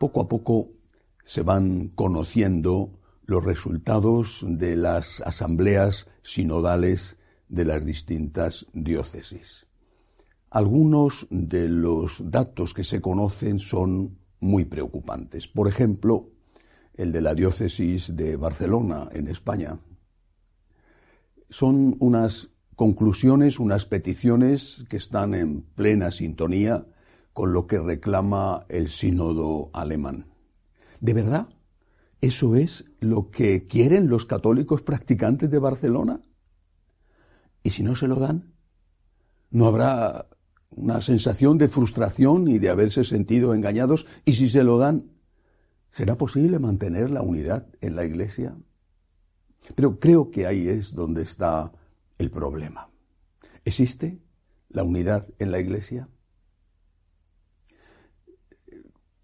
Poco a poco se van conociendo los resultados de las asambleas sinodales de las distintas diócesis. Algunos de los datos que se conocen son muy preocupantes. Por ejemplo, el de la diócesis de Barcelona, en España. Son unas conclusiones, unas peticiones que están en plena sintonía lo que reclama el sínodo alemán. ¿De verdad? ¿Eso es lo que quieren los católicos practicantes de Barcelona? ¿Y si no se lo dan? ¿No habrá una sensación de frustración y de haberse sentido engañados? ¿Y si se lo dan, será posible mantener la unidad en la Iglesia? Pero creo que ahí es donde está el problema. ¿Existe la unidad en la Iglesia?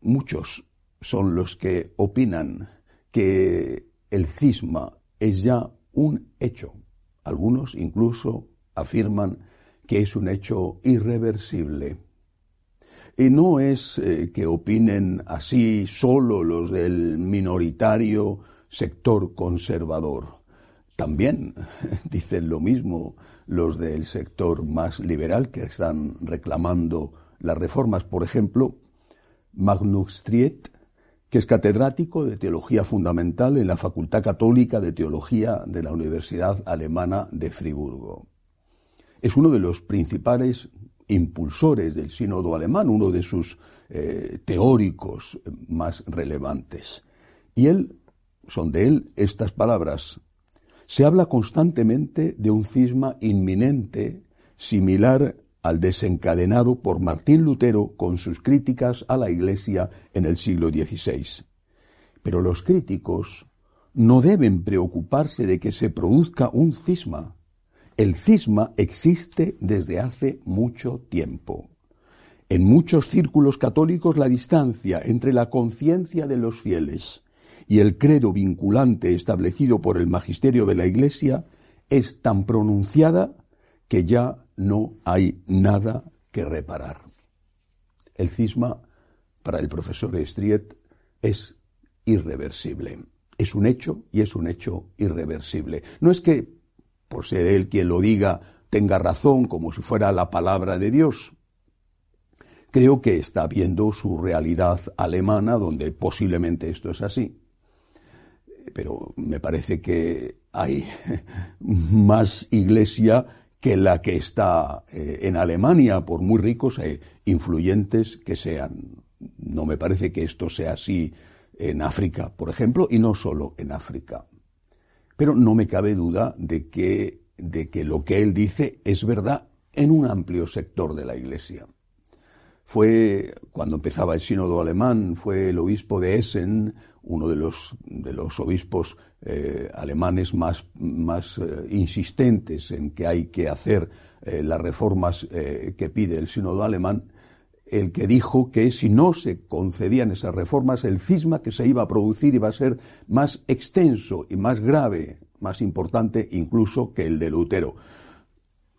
Muchos son los que opinan que el cisma es ya un hecho. Algunos incluso afirman que es un hecho irreversible. Y no es eh, que opinen así solo los del minoritario sector conservador. También dicen lo mismo los del sector más liberal que están reclamando las reformas. Por ejemplo, Magnus Striet, que es catedrático de Teología Fundamental en la Facultad Católica de Teología de la Universidad Alemana de Friburgo. Es uno de los principales impulsores del sínodo alemán, uno de sus eh, teóricos más relevantes. Y él, son de él estas palabras. Se habla constantemente de un cisma inminente similar al desencadenado por Martín Lutero con sus críticas a la Iglesia en el siglo XVI. Pero los críticos no deben preocuparse de que se produzca un cisma. El cisma existe desde hace mucho tiempo. En muchos círculos católicos la distancia entre la conciencia de los fieles y el credo vinculante establecido por el magisterio de la Iglesia es tan pronunciada que ya no hay nada que reparar. El cisma, para el profesor Estriet, es irreversible. Es un hecho y es un hecho irreversible. No es que, por ser él quien lo diga, tenga razón como si fuera la palabra de Dios. Creo que está viendo su realidad alemana, donde posiblemente esto es así. Pero me parece que hay más iglesia que la que está eh, en Alemania, por muy ricos e influyentes que sean. No me parece que esto sea así en África, por ejemplo, y no solo en África. Pero no me cabe duda de que, de que lo que él dice es verdad en un amplio sector de la Iglesia. Fue, cuando empezaba el sínodo alemán, fue el obispo de Essen, uno de los, de los obispos eh, alemanes más, más eh, insistentes en que hay que hacer eh, las reformas que pide el sínodo alemán, el que dijo que si no se concedían esas reformas, el cisma que se iba a producir iba a ser más extenso y más grave, más importante incluso que el de Lutero.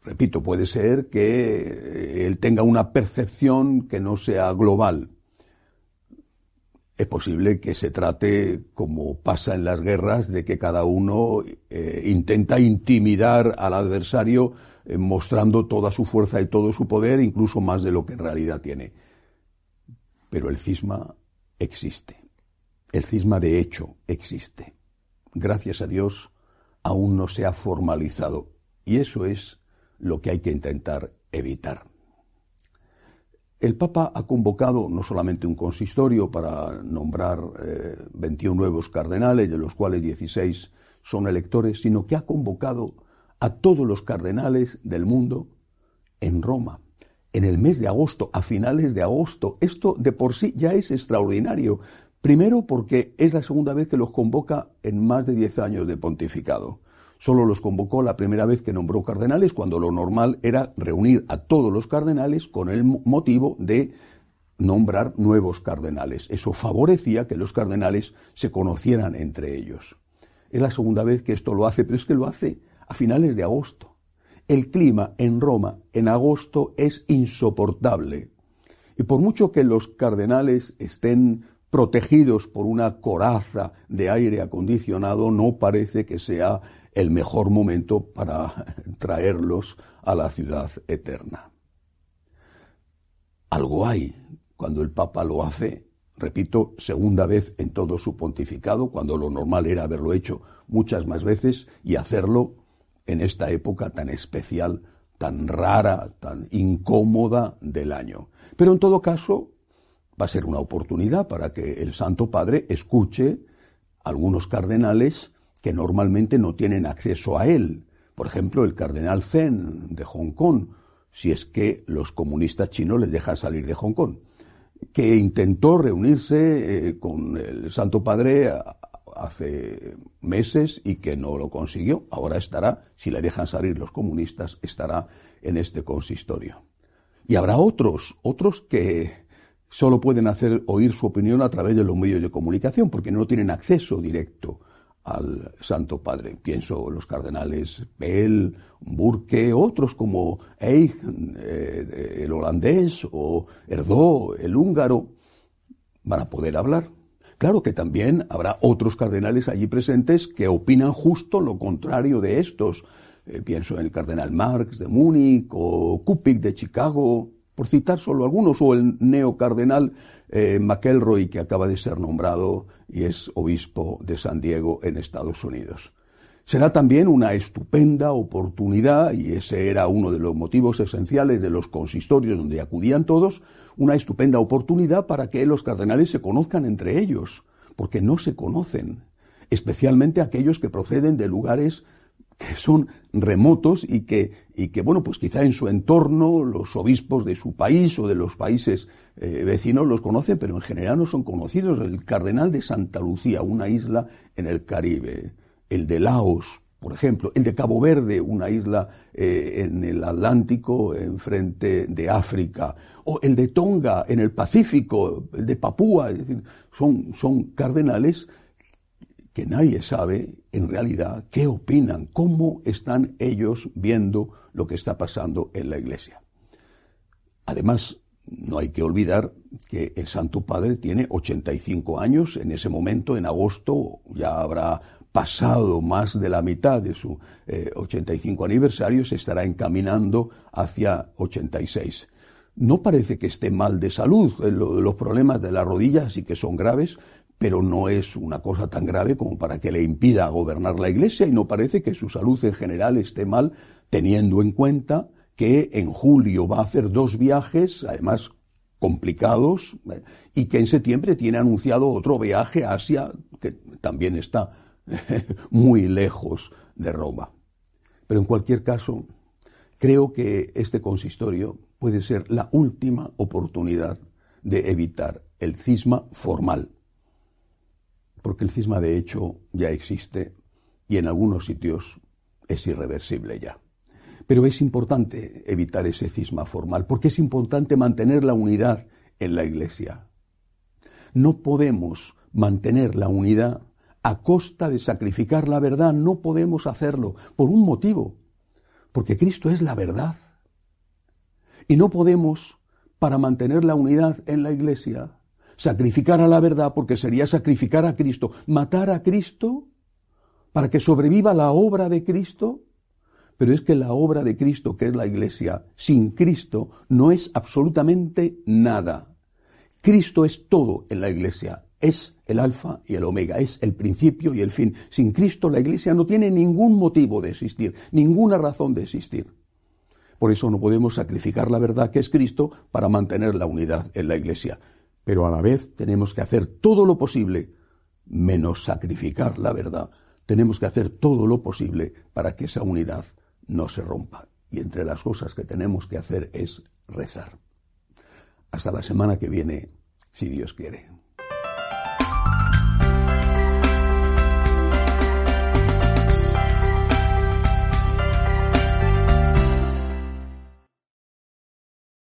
Repito, puede ser que eh, él tenga una percepción que no sea global. Es posible que se trate, como pasa en las guerras, de que cada uno eh, intenta intimidar al adversario eh, mostrando toda su fuerza y todo su poder, incluso más de lo que en realidad tiene. Pero el cisma existe. El cisma de hecho existe. Gracias a Dios aún no se ha formalizado. Y eso es lo que hay que intentar evitar. El Papa ha convocado no solamente un consistorio para nombrar 21 eh, nuevos cardenales, de los cuales 16 son electores, sino que ha convocado a todos los cardenales del mundo en Roma, en el mes de agosto, a finales de agosto. Esto de por sí ya es extraordinario. Primero porque es la segunda vez que los convoca en más de diez años de pontificado. Solo los convocó la primera vez que nombró cardenales, cuando lo normal era reunir a todos los cardenales con el motivo de nombrar nuevos cardenales. Eso favorecía que los cardenales se conocieran entre ellos. Es la segunda vez que esto lo hace, pero es que lo hace a finales de agosto. El clima en Roma en agosto es insoportable. Y por mucho que los cardenales estén protegidos por una coraza de aire acondicionado, no parece que sea el mejor momento para traerlos a la ciudad eterna. Algo hay cuando el Papa lo hace, repito, segunda vez en todo su pontificado, cuando lo normal era haberlo hecho muchas más veces y hacerlo en esta época tan especial, tan rara, tan incómoda del año. Pero en todo caso, va a ser una oportunidad para que el Santo Padre escuche a algunos cardenales que normalmente no tienen acceso a él. Por ejemplo, el cardenal Zen de Hong Kong, si es que los comunistas chinos les dejan salir de Hong Kong, que intentó reunirse eh, con el Santo Padre hace meses y que no lo consiguió. Ahora estará, si le dejan salir los comunistas, estará en este consistorio. Y habrá otros, otros que solo pueden hacer oír su opinión a través de los medios de comunicación, porque no tienen acceso directo al Santo Padre. Pienso los cardenales Bell, Burke, otros como Eich, eh, el holandés, o Erdó, el húngaro, van a poder hablar. Claro que también habrá otros cardenales allí presentes que opinan justo lo contrario de estos. Eh, pienso en el cardenal Marx de Múnich o Kupik de Chicago, por citar solo algunos, o el neocardenal eh, McElroy, que acaba de ser nombrado y es obispo de San Diego en Estados Unidos. Será también una estupenda oportunidad, y ese era uno de los motivos esenciales de los consistorios donde acudían todos, una estupenda oportunidad para que los cardenales se conozcan entre ellos, porque no se conocen, especialmente aquellos que proceden de lugares que son remotos y que, y que, bueno, pues quizá en su entorno los obispos de su país o de los países eh, vecinos los conocen, pero en general no son conocidos. El cardenal de Santa Lucía, una isla en el Caribe, el de Laos, por ejemplo, el de Cabo Verde, una isla eh, en el Atlántico, enfrente de África, o el de Tonga, en el Pacífico, el de Papúa, son, son cardenales que nadie sabe en realidad qué opinan, cómo están ellos viendo lo que está pasando en la Iglesia. Además, no hay que olvidar que el Santo Padre tiene 85 años, en ese momento, en agosto, ya habrá pasado más de la mitad de su 85 eh, aniversario, se estará encaminando hacia 86. No parece que esté mal de salud, eh, los problemas de las rodillas sí que son graves, pero no es una cosa tan grave como para que le impida gobernar la Iglesia y no parece que su salud en general esté mal, teniendo en cuenta que en julio va a hacer dos viajes, además complicados, y que en septiembre tiene anunciado otro viaje a Asia, que también está muy lejos de Roma. Pero en cualquier caso, creo que este consistorio puede ser la última oportunidad de evitar el cisma formal porque el cisma de hecho ya existe y en algunos sitios es irreversible ya. Pero es importante evitar ese cisma formal, porque es importante mantener la unidad en la Iglesia. No podemos mantener la unidad a costa de sacrificar la verdad, no podemos hacerlo por un motivo, porque Cristo es la verdad. Y no podemos, para mantener la unidad en la Iglesia, sacrificar a la verdad porque sería sacrificar a Cristo, matar a Cristo para que sobreviva la obra de Cristo. Pero es que la obra de Cristo, que es la Iglesia, sin Cristo no es absolutamente nada. Cristo es todo en la Iglesia, es el alfa y el omega, es el principio y el fin. Sin Cristo la Iglesia no tiene ningún motivo de existir, ninguna razón de existir. Por eso no podemos sacrificar la verdad que es Cristo para mantener la unidad en la Iglesia pero a la vez tenemos que hacer todo lo posible, menos sacrificar la verdad, tenemos que hacer todo lo posible para que esa unidad no se rompa. Y entre las cosas que tenemos que hacer es rezar. Hasta la semana que viene, si Dios quiere.